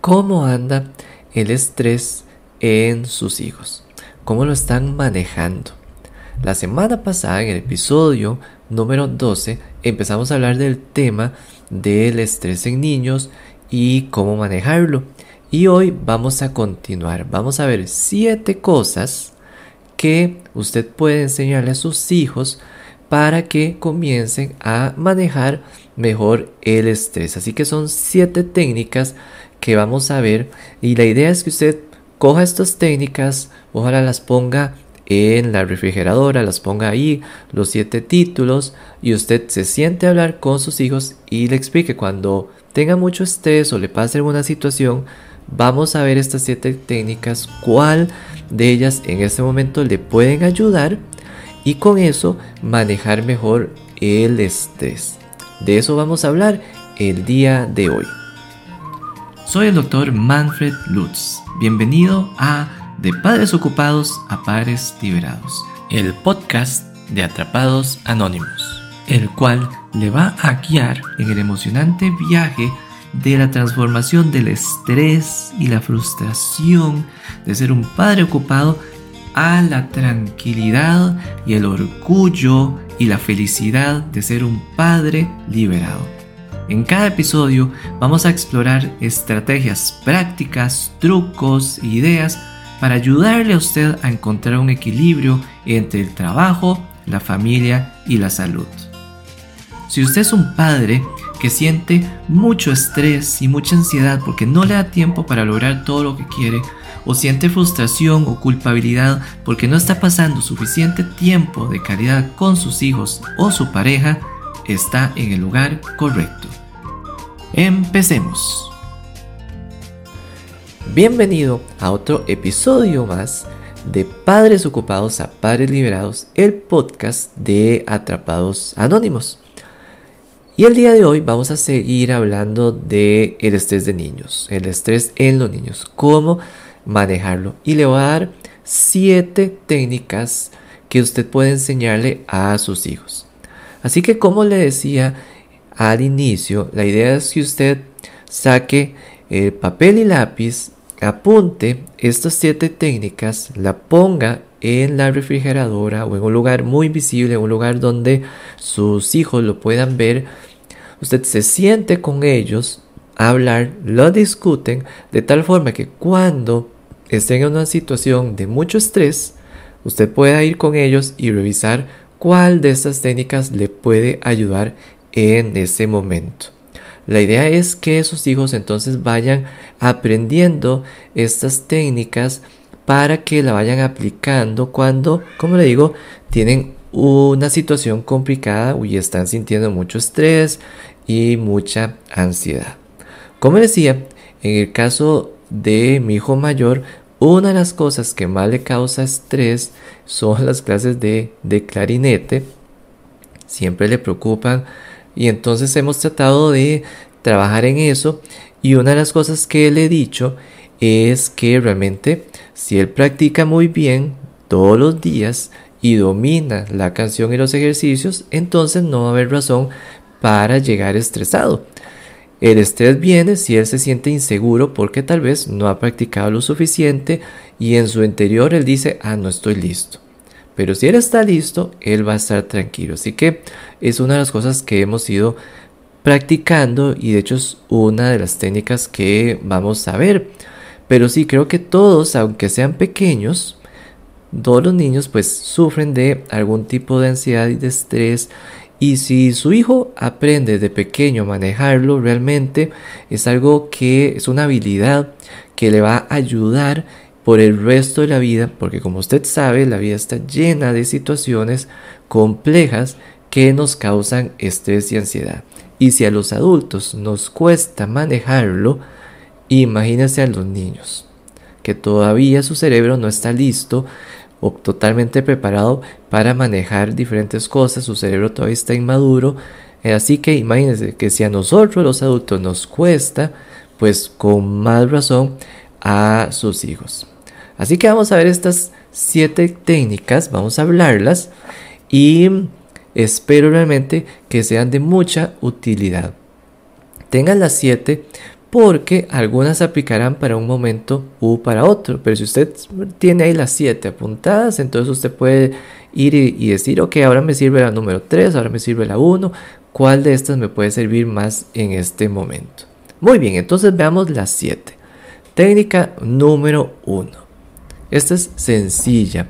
cómo anda el estrés en sus hijos, cómo lo están manejando. La semana pasada, en el episodio número 12, empezamos a hablar del tema del estrés en niños y cómo manejarlo. Y hoy vamos a continuar, vamos a ver siete cosas que usted puede enseñarle a sus hijos para que comiencen a manejar mejor el estrés. Así que son siete técnicas que vamos a ver y la idea es que usted coja estas técnicas, ojalá las ponga en la refrigeradora, las ponga ahí, los siete títulos, y usted se siente a hablar con sus hijos y le explique cuando tenga mucho estrés o le pase alguna situación, vamos a ver estas siete técnicas, cuál de ellas en este momento le pueden ayudar y con eso manejar mejor el estrés. De eso vamos a hablar el día de hoy. Soy el doctor Manfred Lutz. Bienvenido a De Padres Ocupados a Padres Liberados, el podcast de Atrapados Anónimos, el cual le va a guiar en el emocionante viaje de la transformación del estrés y la frustración de ser un padre ocupado a la tranquilidad y el orgullo y la felicidad de ser un padre liberado. En cada episodio vamos a explorar estrategias prácticas, trucos ideas para ayudarle a usted a encontrar un equilibrio entre el trabajo, la familia y la salud. Si usted es un padre que siente mucho estrés y mucha ansiedad porque no le da tiempo para lograr todo lo que quiere, o siente frustración o culpabilidad porque no está pasando suficiente tiempo de calidad con sus hijos o su pareja, está en el lugar correcto. Empecemos. Bienvenido a otro episodio más de Padres Ocupados a Padres Liberados, el podcast de Atrapados Anónimos. Y el día de hoy vamos a seguir hablando de el estrés de niños, el estrés en los niños, cómo manejarlo. Y le voy a dar siete técnicas que usted puede enseñarle a sus hijos. Así que como le decía al inicio, la idea es que usted saque el papel y lápiz, apunte estas siete técnicas, la ponga en la refrigeradora o en un lugar muy visible, un lugar donde sus hijos lo puedan ver. Usted se siente con ellos hablar, lo discuten de tal forma que cuando estén en una situación de mucho estrés, usted pueda ir con ellos y revisar cuál de estas técnicas le puede ayudar en ese momento. La idea es que sus hijos entonces vayan aprendiendo estas técnicas para que la vayan aplicando cuando, como le digo, tienen una situación complicada y están sintiendo mucho estrés y mucha ansiedad. Como decía, en el caso de mi hijo mayor, una de las cosas que más le causa estrés son las clases de, clarinete. Siempre le preocupan y entonces hemos tratado de trabajar en eso y una de las cosas que le he dicho es que realmente si él practica muy bien todos los días y domina la canción y los ejercicios, entonces no va a haber razón para llegar estresado. El estrés viene si él se siente inseguro porque tal vez no ha practicado lo suficiente y en su interior él dice, ah, no estoy listo. Pero si él está listo, él va a estar tranquilo. Así que es una de las cosas que hemos ido practicando y de hecho es una de las técnicas que vamos a ver. Pero sí, creo que todos, aunque sean pequeños, todos los niños pues sufren de algún tipo de ansiedad y de estrés. Y si su hijo aprende de pequeño a manejarlo, realmente es algo que es una habilidad que le va a ayudar por el resto de la vida, porque como usted sabe, la vida está llena de situaciones complejas que nos causan estrés y ansiedad. Y si a los adultos nos cuesta manejarlo, imagínese a los niños, que todavía su cerebro no está listo o totalmente preparado para manejar diferentes cosas, su cerebro todavía está inmaduro, eh, así que imagínense que si a nosotros los adultos nos cuesta, pues con más razón a sus hijos. Así que vamos a ver estas siete técnicas, vamos a hablarlas y espero realmente que sean de mucha utilidad. Tengan las siete porque algunas aplicarán para un momento u para otro. Pero si usted tiene ahí las 7 apuntadas, entonces usted puede ir y, decir, ok, ahora me sirve la número 3, ahora me sirve la 1, ¿cuál de estas me puede servir más en este momento? Muy bien, entonces veamos las 7. Técnica número 1. Esta es sencilla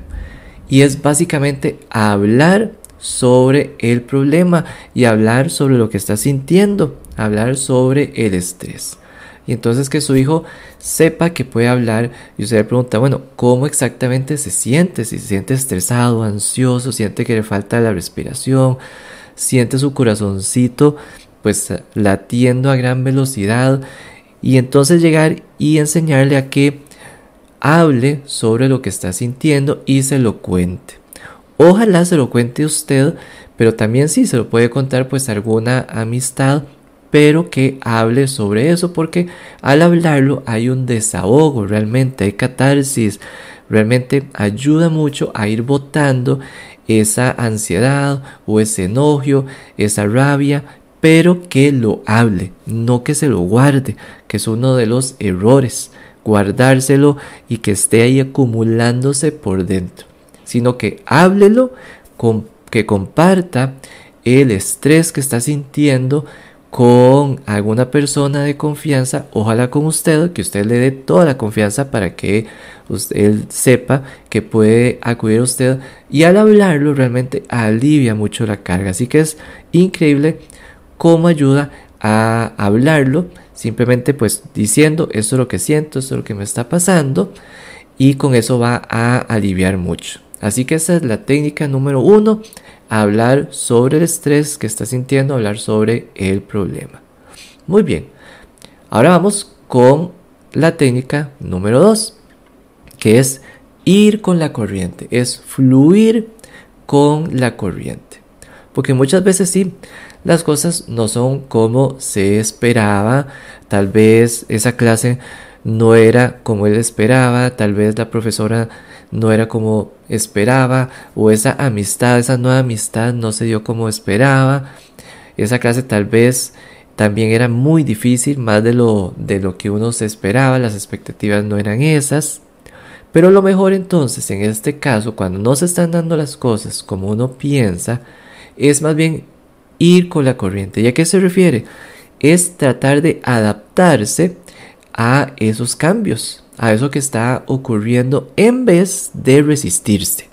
y es básicamente hablar sobre el problema y hablar sobre lo que está sintiendo, hablar sobre el estrés. Y entonces que su hijo sepa que puede hablar y usted le pregunta, bueno, ¿cómo exactamente se siente? Si se siente estresado, ansioso, siente que le falta la respiración, siente su corazoncito pues latiendo a gran velocidad y entonces llegar y enseñarle a que hable sobre lo que está sintiendo y se lo cuente. Ojalá se lo cuente usted, pero también sí se lo puede contar pues alguna amistad pero que hable sobre eso porque al hablarlo hay un desahogo, realmente hay catarsis, realmente ayuda mucho a ir botando esa ansiedad o ese enojo, esa rabia, pero que lo hable, no que se lo guarde, que es uno de los errores, guardárselo y que esté ahí acumulándose por dentro, sino que háblelo, que comparta el estrés que está sintiendo, con alguna persona de confianza, ojalá con usted, que usted le dé toda la confianza para que usted, él sepa que puede acudir a usted y al hablarlo realmente alivia mucho la carga. Así que es increíble cómo ayuda a hablarlo, simplemente pues diciendo esto es lo que siento, esto es lo que me está pasando y con eso va a aliviar mucho. Así que esa es la técnica número uno hablar sobre el estrés que está sintiendo, hablar sobre el problema. Muy bien, ahora vamos con la técnica número 2, que es ir con la corriente, es fluir con la corriente. Porque muchas veces sí, las cosas no son como se esperaba, tal vez esa clase no era como él esperaba, tal vez la profesora no era como esperaba, o esa amistad, esa nueva amistad no se dio como esperaba, esa clase tal vez también era muy difícil, más de lo, de lo que uno se esperaba, las expectativas no eran esas. Pero lo mejor entonces, en este caso, cuando no se están dando las cosas como uno piensa, es más bien ir con la corriente. ¿Y a qué se refiere? Es tratar de adaptarse a esos cambios, a eso que está ocurriendo en vez de resistirse.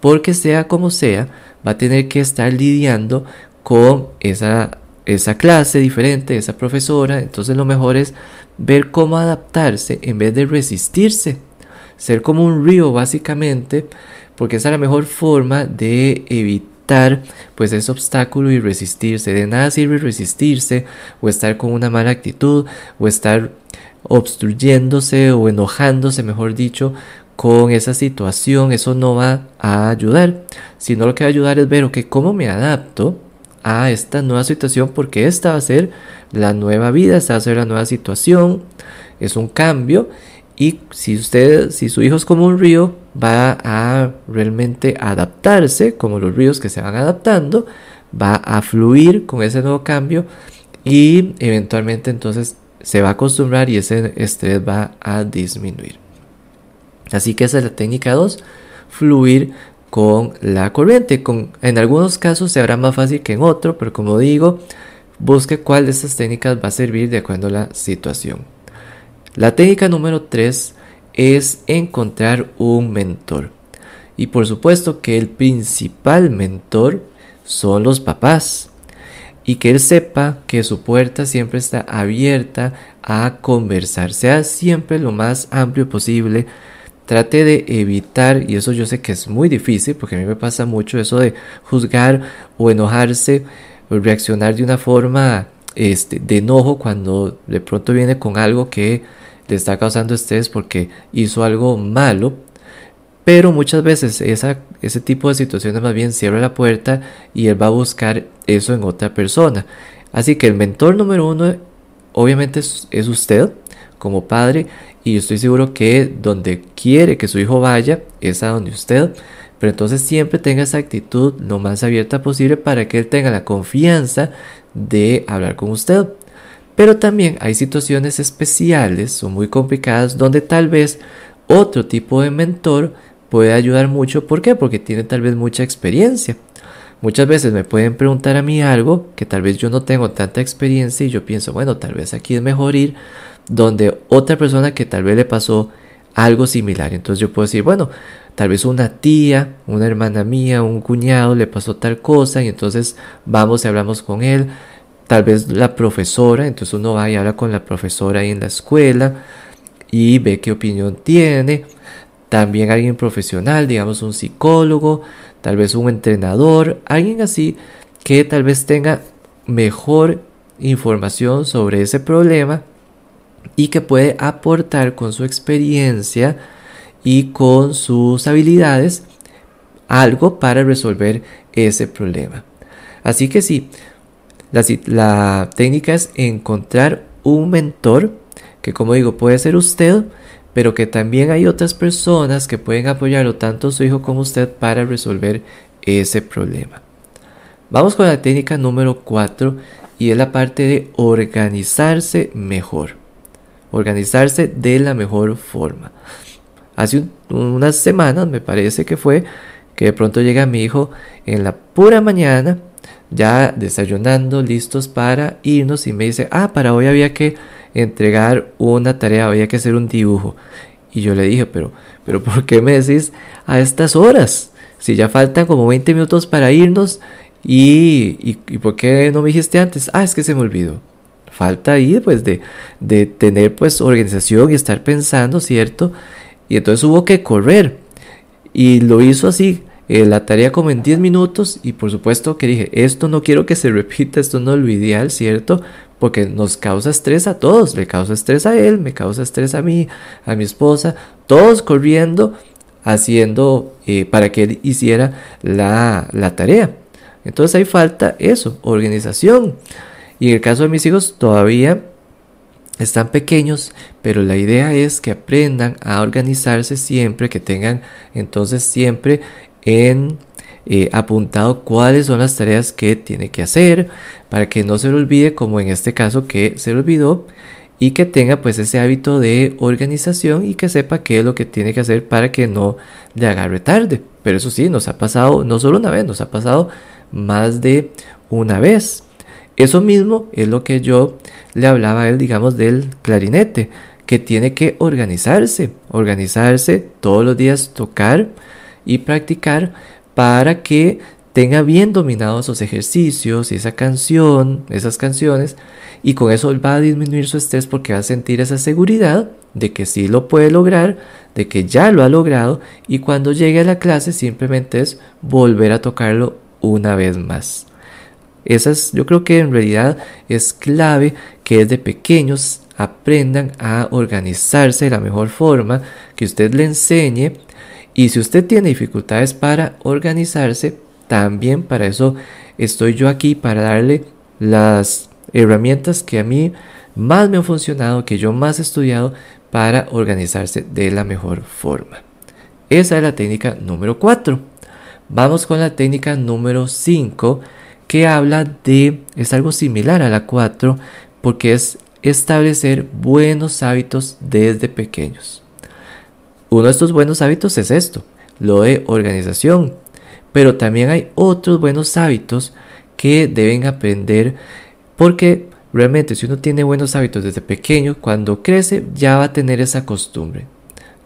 Porque sea como sea, va a tener que estar lidiando con esa, esa clase diferente, esa profesora. Entonces lo mejor es ver cómo adaptarse en vez de resistirse. Ser como un río básicamente, porque esa es la mejor forma de evitar pues ese obstáculo y resistirse. De nada sirve resistirse o estar con una mala actitud o estar obstruyéndose o enojándose, mejor dicho, con esa situación, eso no va a ayudar, sino lo que va a ayudar es ver, ok, cómo me adapto a esta nueva situación, porque esta va a ser la nueva vida, esta va a ser la nueva situación, es un cambio, y si usted, si su hijo es como un río, va a realmente adaptarse, como los ríos que se van adaptando, va a fluir con ese nuevo cambio y eventualmente entonces se va a acostumbrar y ese estrés va a disminuir. Así que esa es la técnica 2, fluir con la corriente. Con, en algunos casos se hará más fácil que en otro, pero como digo, busque cuál de estas técnicas va a servir de acuerdo a la situación. La técnica número 3 es encontrar un mentor. Y por supuesto que el principal mentor son los papás y que él sepa que su puerta siempre está abierta a conversar, sea siempre lo más amplio posible. Trate de evitar, y eso yo sé que es muy difícil, porque a mí me pasa mucho eso de juzgar o enojarse o reaccionar de una forma este, de enojo cuando de pronto viene con algo que le está causando estrés porque hizo algo malo pero muchas veces esa, ese tipo de situaciones más bien cierra la puerta y él va a buscar eso en otra persona. Así que el mentor número uno obviamente es, usted como padre y yo estoy seguro que donde quiere que su hijo vaya es a donde usted. Pero entonces siempre tenga esa actitud lo más abierta posible para que él tenga la confianza de hablar con usted. Pero también hay situaciones especiales o muy complicadas donde tal vez otro tipo de mentor puede ayudar mucho. ¿Por qué? Porque tiene tal vez mucha experiencia. Muchas veces me pueden preguntar a mí algo que tal vez yo no tengo tanta experiencia y yo pienso, bueno, tal vez aquí es mejor ir donde otra persona que tal vez le pasó algo similar. Entonces yo puedo decir, bueno, tal vez una tía, una hermana mía, un cuñado le pasó tal cosa y entonces vamos y hablamos con él. Tal vez la profesora, entonces uno va y habla con la profesora ahí en la escuela y ve qué opinión tiene. También alguien profesional, digamos un psicólogo, tal vez un entrenador, alguien así que tal vez tenga mejor información sobre ese problema y que puede aportar con su experiencia y con sus habilidades algo para resolver ese problema. Así que sí, la, la técnica es encontrar un mentor que como digo puede ser usted pero que también hay otras personas que pueden apoyarlo, tanto su hijo como usted, para resolver ese problema. Vamos con la técnica número 4 y es la parte de organizarse mejor. Organizarse de la mejor forma. Hace unas semanas me parece que fue que de pronto llega mi hijo en la pura mañana, ya desayunando, listos para irnos y me dice, ah, para hoy había que entregar una tarea, había que hacer un dibujo. Y yo le dije, pero, pero ¿por qué me decís a estas horas? Si ya faltan como 20 minutos para irnos y, ¿por qué no me dijiste antes? Ah, es que se me olvidó. Falta ahí pues de, de tener pues organización y estar pensando, ¿cierto? Y entonces hubo que correr. Y lo hizo así, eh, la tarea como en 10 minutos y por supuesto que dije, esto no quiero que se repita, esto no es lo ideal, ¿cierto? Porque nos causa estrés a todos, le causa estrés a él, me causa estrés a mí, a mi esposa, todos corriendo, haciendo eh, para que él hiciera la, la tarea. Entonces hay falta eso, organización. Y en el caso de mis hijos todavía están pequeños, pero la idea es que aprendan a organizarse siempre, que tengan entonces siempre en eh, apuntado cuáles son las tareas que tiene que hacer para que no se le olvide como en este caso que se le olvidó y que tenga pues ese hábito de organización y que sepa qué es lo que tiene que hacer para que no le agarre tarde. Pero eso sí, nos ha pasado no solo una vez, nos ha pasado más de una vez. Eso mismo es lo que yo le hablaba a él, digamos, del clarinete, que tiene que organizarse, organizarse todos los días, tocar y practicar para que tenga bien dominados esos ejercicios y esa canción, esas canciones, y con eso va a disminuir su estrés porque va a sentir esa seguridad de que sí lo puede lograr, de que ya lo ha logrado, y cuando llegue a la clase simplemente es volver a tocarlo una vez más. Esas, yo creo que en realidad es clave que desde pequeños aprendan a organizarse de la mejor forma, que usted le enseñe y si usted tiene dificultades para organizarse, también para eso estoy yo aquí, para darle las herramientas que a mí más me han funcionado, que yo más he estudiado para organizarse de la mejor forma. Esa es la técnica número 4. Vamos con la técnica número 5 que habla de, es algo similar a la 4 porque es establecer buenos hábitos desde pequeños. Uno de estos buenos hábitos es esto, lo de organización. Pero también hay otros buenos hábitos que deben aprender porque realmente si uno tiene buenos hábitos desde pequeño, cuando crece ya va a tener esa costumbre.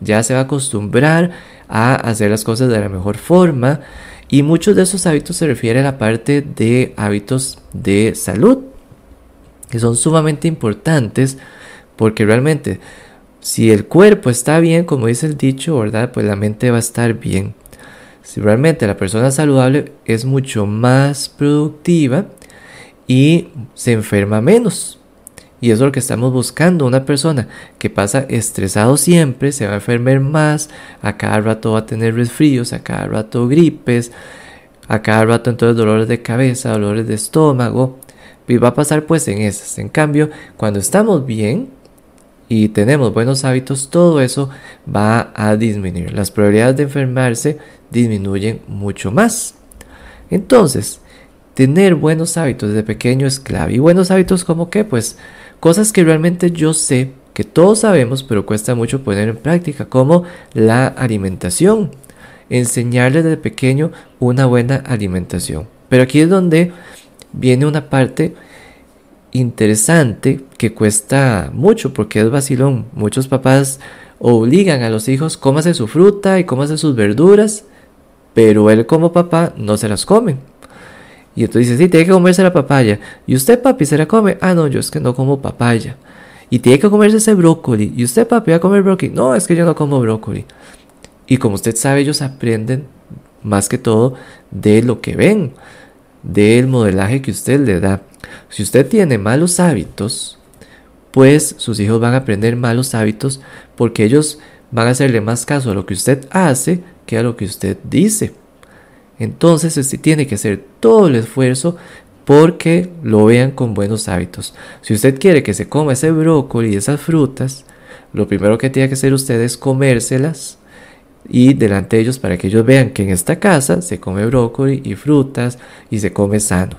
Ya se va a acostumbrar a hacer las cosas de la mejor forma y muchos de esos hábitos se refieren a la parte de hábitos de salud que son sumamente importantes porque realmente si el cuerpo está bien, como dice el dicho, ¿verdad? Pues la mente va a estar bien. Si realmente la persona saludable es mucho más productiva y se enferma menos. Y eso es lo que estamos buscando. Una persona que pasa estresado siempre se va a enfermar más, a cada rato va a tener resfríos, a cada rato gripes, a cada rato entonces dolores de cabeza, dolores de estómago. Y va a pasar pues en esas. En cambio, cuando estamos bien, y tenemos buenos hábitos, todo eso va a disminuir. Las probabilidades de enfermarse disminuyen mucho más. Entonces, tener buenos hábitos desde pequeño es clave. ¿Y buenos hábitos como qué? Pues cosas que realmente yo sé, que todos sabemos, pero cuesta mucho poner en práctica, como la alimentación. Enseñarles desde pequeño una buena alimentación. Pero aquí es donde viene una parte interesante que cuesta mucho porque es vacilón. Muchos papás obligan a los hijos cómase su fruta y cómase sus verduras, pero él como papá no se las come. Y entonces dice, sí, tiene que comerse la papaya. ¿Y usted, papi, se la come? Ah, no, yo es que no como papaya. Y tiene que comerse ese brócoli. ¿Y usted, papi, va a comer brócoli? No, es que yo no como brócoli. Y como usted sabe, ellos aprenden más que todo de lo que ven, del modelaje que usted le da. Si usted tiene malos hábitos, pues sus hijos van a aprender malos hábitos porque ellos van a hacerle más caso a lo que usted hace que a lo que usted dice. Entonces usted tiene que hacer todo el esfuerzo porque lo vean con buenos hábitos. Si usted quiere que se coma ese brócoli y esas frutas, lo primero que tiene que hacer usted es comérselas y delante de ellos para que ellos vean que en esta casa se come brócoli y frutas y se come sano.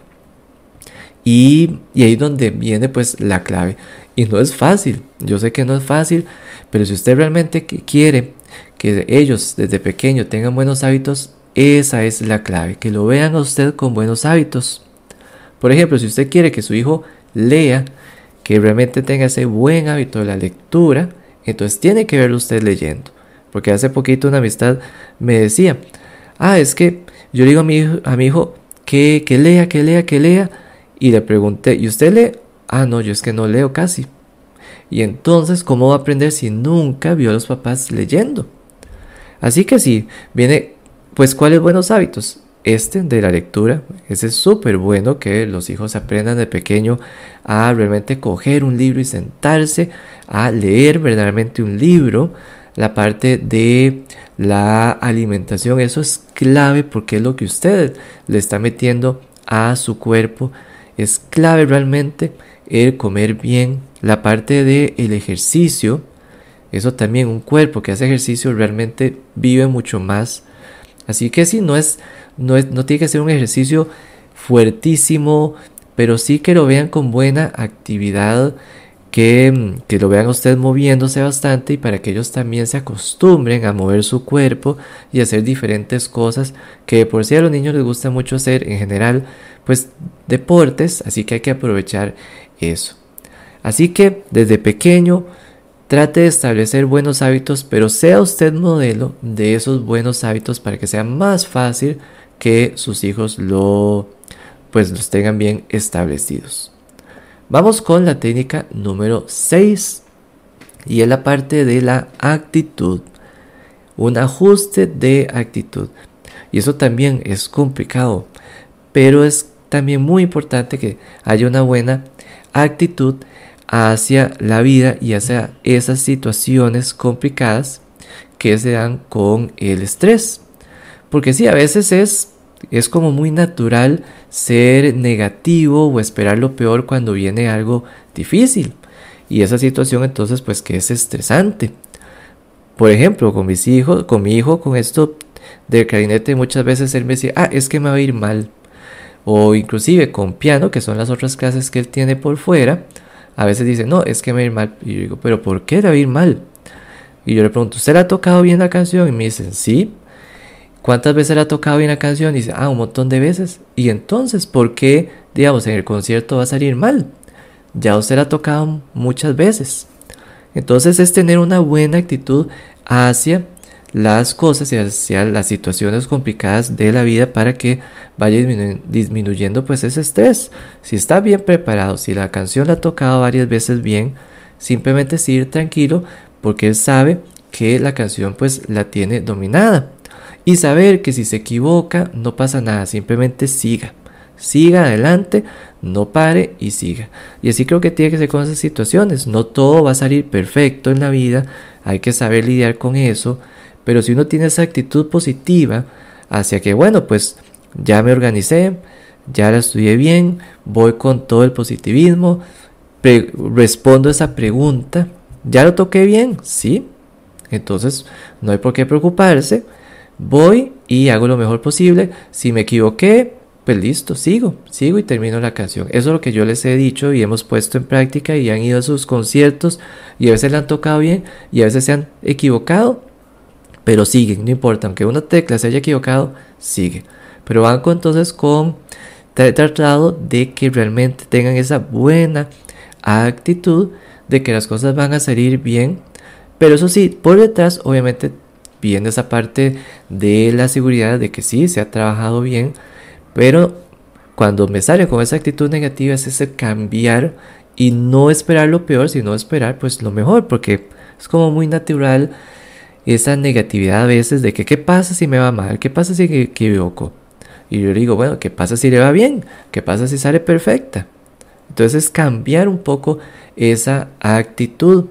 Y, y ahí es donde viene pues la clave. Y no es fácil, yo sé que no es fácil, pero si usted realmente quiere que ellos desde pequeño tengan buenos hábitos, esa es la clave, que lo vean a usted con buenos hábitos. Por ejemplo, si usted quiere que su hijo lea, que realmente tenga ese buen hábito de la lectura, entonces tiene que verlo usted leyendo. Porque hace poquito una amistad me decía, ah, es que yo digo a mi hijo, a mi hijo que, que lea, que lea, que lea. Y le pregunté, ¿y usted lee? Ah, no, yo es que no leo casi. Y entonces, ¿cómo va a aprender si nunca vio a los papás leyendo? Así que sí, viene, pues, ¿cuáles buenos hábitos? Este de la lectura, ese es súper bueno que los hijos aprendan de pequeño a realmente coger un libro y sentarse a leer verdaderamente un libro, la parte de la alimentación. Eso es clave porque es lo que usted le está metiendo a su cuerpo. Es clave realmente el comer bien. La parte del el ejercicio. Eso también, un cuerpo que hace ejercicio realmente vive mucho más. Así que si no es, no es, no tiene que ser un ejercicio fuertísimo, pero sí que lo vean con buena actividad que, que, lo vean ustedes moviéndose bastante y para que ellos también se acostumbren a mover su cuerpo y hacer diferentes cosas que por si a los niños les gusta mucho hacer en general, pues deportes, así que hay que aprovechar eso. Así que desde pequeño trate de establecer buenos hábitos, pero sea usted modelo de esos buenos hábitos para que sea más fácil que sus hijos lo pues los tengan bien establecidos. Vamos con la técnica número 6 y es la parte de la actitud. Un ajuste de actitud. Y eso también es complicado, pero es también muy importante que haya una buena actitud hacia la vida y hacia esas situaciones complicadas que se dan con el estrés. Porque sí, a veces es es como muy natural ser negativo o esperar lo peor cuando viene algo difícil. Y esa situación entonces pues que es estresante. Por ejemplo, con mis hijos, con mi hijo, con esto del clarinete, muchas veces él me decía, ah, es que me va a ir mal. O inclusive con piano, que son las otras clases que él tiene por fuera, a veces dice, no, es que me va a ir mal. Y yo digo, pero ¿por qué le va a ir mal? Y yo le pregunto, ¿usted le ha tocado bien la canción? Y me dicen, sí. ¿Cuántas veces le ha tocado bien la canción? Dice, ah, un montón de veces. Y entonces, ¿por qué, digamos, en el concierto va a salir mal? Ya usted la ha tocado muchas veces. Entonces es tener una buena actitud hacia las cosas y hacia las situaciones complicadas de la vida para que vaya disminuyendo pues ese estrés. Si está bien preparado, si la canción la ha tocado varias veces bien, simplemente seguir tranquilo porque él sabe que la canción pues la tiene dominada y saber que si se equivoca no pasa nada, simplemente siga. Siga adelante, no pare y siga. Y así creo que tiene que ser con esas situaciones. No todo va a salir perfecto en la vida, hay que saber lidiar con eso. Pero si uno tiene esa actitud positiva hacia que, bueno, pues ya me organicé, ya la estudié bien, voy con todo el positivismo, respondo esa pregunta, ¿ya lo toqué bien? Sí. Entonces no hay por qué preocuparse voy y hago lo mejor posible. Si me equivoqué, pues listo, sigo, sigo y termino la canción. Eso es lo que yo les he dicho y hemos puesto en práctica y han ido a sus conciertos y a veces le han tocado bien y a veces se han equivocado, pero siguen, no importa, aunque una tecla se haya equivocado, sigue. Pero van entonces con tratado de que realmente tengan esa buena actitud de que las cosas van a salir bien. Pero eso sí, por detrás obviamente viene esa parte de la seguridad de que sí, se ha trabajado bien, pero cuando me sale con esa actitud negativa es ese cambiar y no esperar lo peor, sino esperar pues lo mejor, porque es como muy natural esa negatividad a veces de que qué pasa si me va mal, qué pasa si equivoco. Y yo digo, bueno, ¿qué pasa si le va bien? ¿Qué pasa si sale perfecta? Entonces cambiar un poco esa actitud.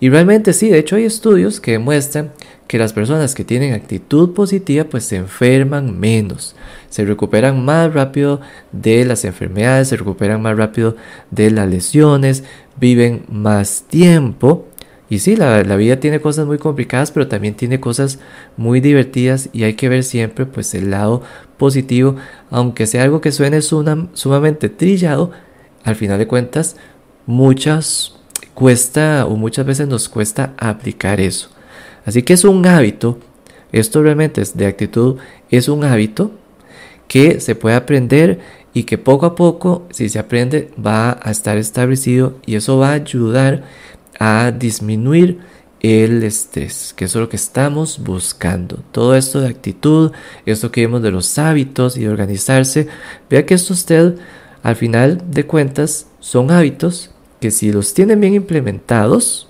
Y realmente sí, de hecho hay estudios que demuestran que las personas que tienen actitud positiva pues se enferman menos, se recuperan más rápido de las enfermedades, se recuperan más rápido de las lesiones, viven más tiempo. Y sí, la, vida tiene cosas muy complicadas, pero también tiene cosas muy divertidas y hay que ver siempre pues el lado positivo, aunque sea algo que suene sumamente trillado, al final de cuentas muchas cuesta o muchas veces nos cuesta aplicar eso. Así que es un hábito, esto realmente es de actitud, es un hábito que se puede aprender y que poco a poco, si se aprende, va a estar establecido y eso va a ayudar a disminuir el estrés, que eso es lo que estamos buscando. Todo esto de actitud, esto que vemos de los hábitos y de organizarse, vea que esto usted, al final de cuentas, son hábitos que si los tienen bien implementados,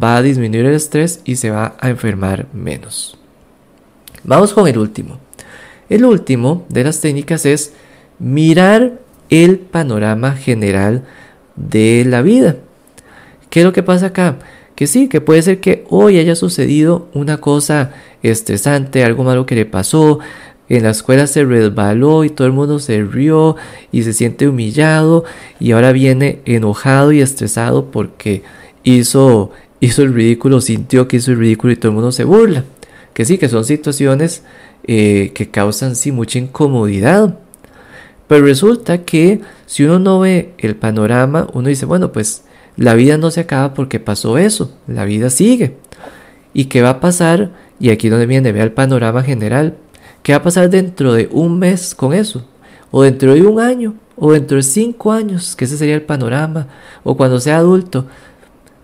va a disminuir el estrés y se va a enfermar menos. Vamos con el último. El último de las técnicas es mirar el panorama general de la vida. ¿Qué es lo que pasa acá? Que sí, que puede ser que hoy haya sucedido una cosa estresante, algo malo que le pasó, en la escuela se resbaló y todo el mundo se rió y se siente humillado y ahora viene enojado y estresado porque hizo hizo el ridículo, sintió que hizo el ridículo y todo el mundo se burla. Que sí, que son situaciones eh, que causan sí mucha incomodidad. Pero resulta que si uno no ve el panorama, uno dice, bueno, pues la vida no se acaba porque pasó eso, la vida sigue. ¿Y qué va a pasar? Y aquí donde viene, vea el panorama general. ¿Qué va a pasar dentro de un mes con eso? O dentro de un año, o dentro de cinco años, que ese sería el panorama, o cuando sea adulto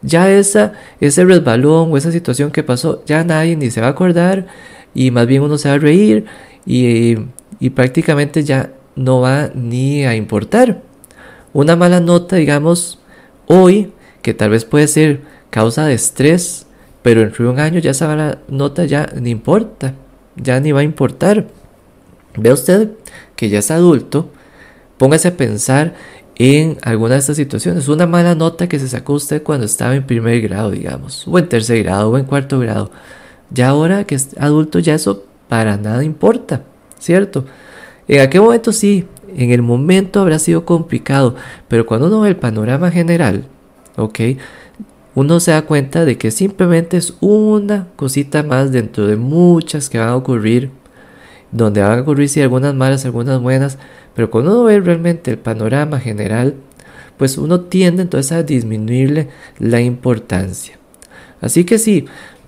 ya esa, ese resbalón o esa situación que pasó, ya nadie ni se va a acordar y más bien uno se va a reír y, y prácticamente ya no va ni a importar. Una mala nota, digamos, hoy, que tal vez puede ser causa de estrés, pero en un año ya esa mala nota ya ni importa, ya ni va a importar. Ve usted que ya es adulto, póngase a pensar en alguna de estas situaciones. Una mala nota que se sacó usted cuando estaba en primer grado, digamos, o en tercer grado, o en cuarto grado. Ya ahora que es adulto, ya eso para nada importa, ¿cierto? En aquel momento sí, en el momento habrá sido complicado, pero cuando uno ve el panorama general, ¿ok? Uno se da cuenta de que simplemente es una cosita más dentro de muchas que van a ocurrir, donde van a ocurrir sí algunas malas, algunas buenas, pero cuando uno ve realmente el panorama general, pues uno tiende entonces a disminuirle la importancia. Así que sí,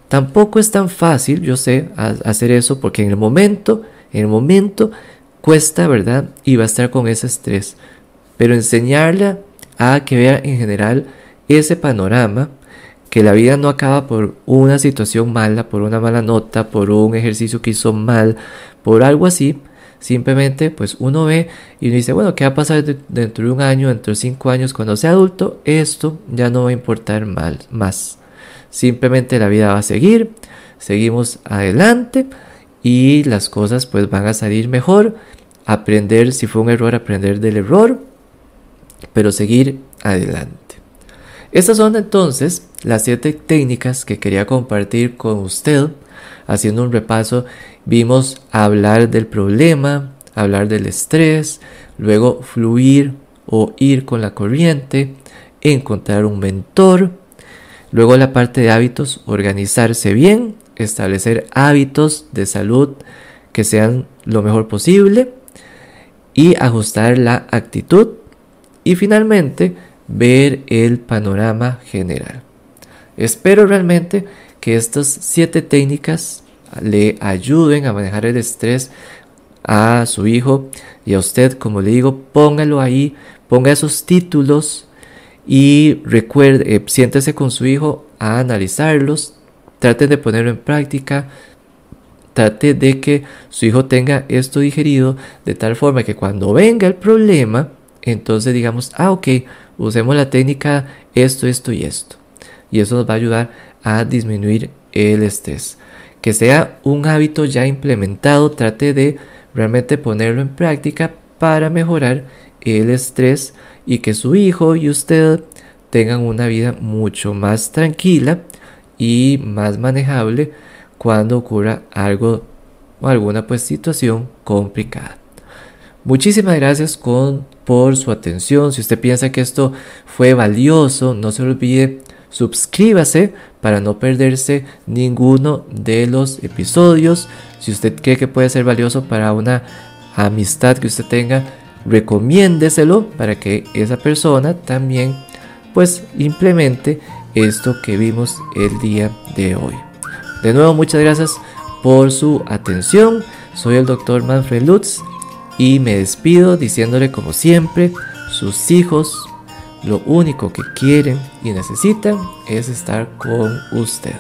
tampoco es tan fácil, yo sé, hacer eso porque en el momento, en el momento cuesta, ¿verdad? Y va a estar con ese estrés. Pero enseñarle a que vea en general ese panorama, que la vida no acaba por una situación mala, por una mala nota, por un ejercicio que hizo mal, por algo así, Simplemente pues uno ve y uno dice, bueno, ¿qué va a pasar dentro de un año, dentro de cinco años, cuando sea adulto? Esto ya no va a importar mal, más. Simplemente la vida va a seguir, seguimos adelante y las cosas pues van a salir mejor. Aprender, si fue un error, aprender del error, pero seguir adelante. Estas son entonces las siete técnicas que quería compartir con usted. Haciendo un repaso, vimos hablar del problema, hablar del estrés, luego fluir o ir con la corriente, encontrar un mentor, luego la parte de hábitos, organizarse bien, establecer hábitos de salud que sean lo mejor posible, y ajustar la actitud. Y finalmente ver el panorama general. Espero realmente que estas siete técnicas le ayuden a manejar el estrés a su hijo y a usted, como le digo, póngalo ahí, ponga esos títulos y recuerde, eh, siéntese con su hijo a analizarlos, trate de ponerlo en práctica, trate de que su hijo tenga esto digerido de tal forma que cuando venga el problema, entonces digamos, ah, ok, usemos la técnica esto, esto y esto. Y eso nos va a ayudar a disminuir el estrés. Que sea un hábito ya implementado, trate de realmente ponerlo en práctica para mejorar el estrés y que su hijo y usted tengan una vida mucho más tranquila y más manejable cuando ocurra algo o alguna pues situación complicada. Muchísimas gracias con, por su atención. Si usted piensa que esto fue valioso, no se olvide suscríbase para no perderse ninguno de los episodios. Si usted cree que puede ser valioso para una amistad que usted tenga, recomiéndeselo para que esa persona también pues implemente esto que vimos el día de hoy. De nuevo, muchas gracias por su atención. Soy el doctor Manfred Lutz y me despido diciéndole como siempre, sus hijos lo único que quieren y necesitan es estar con usted.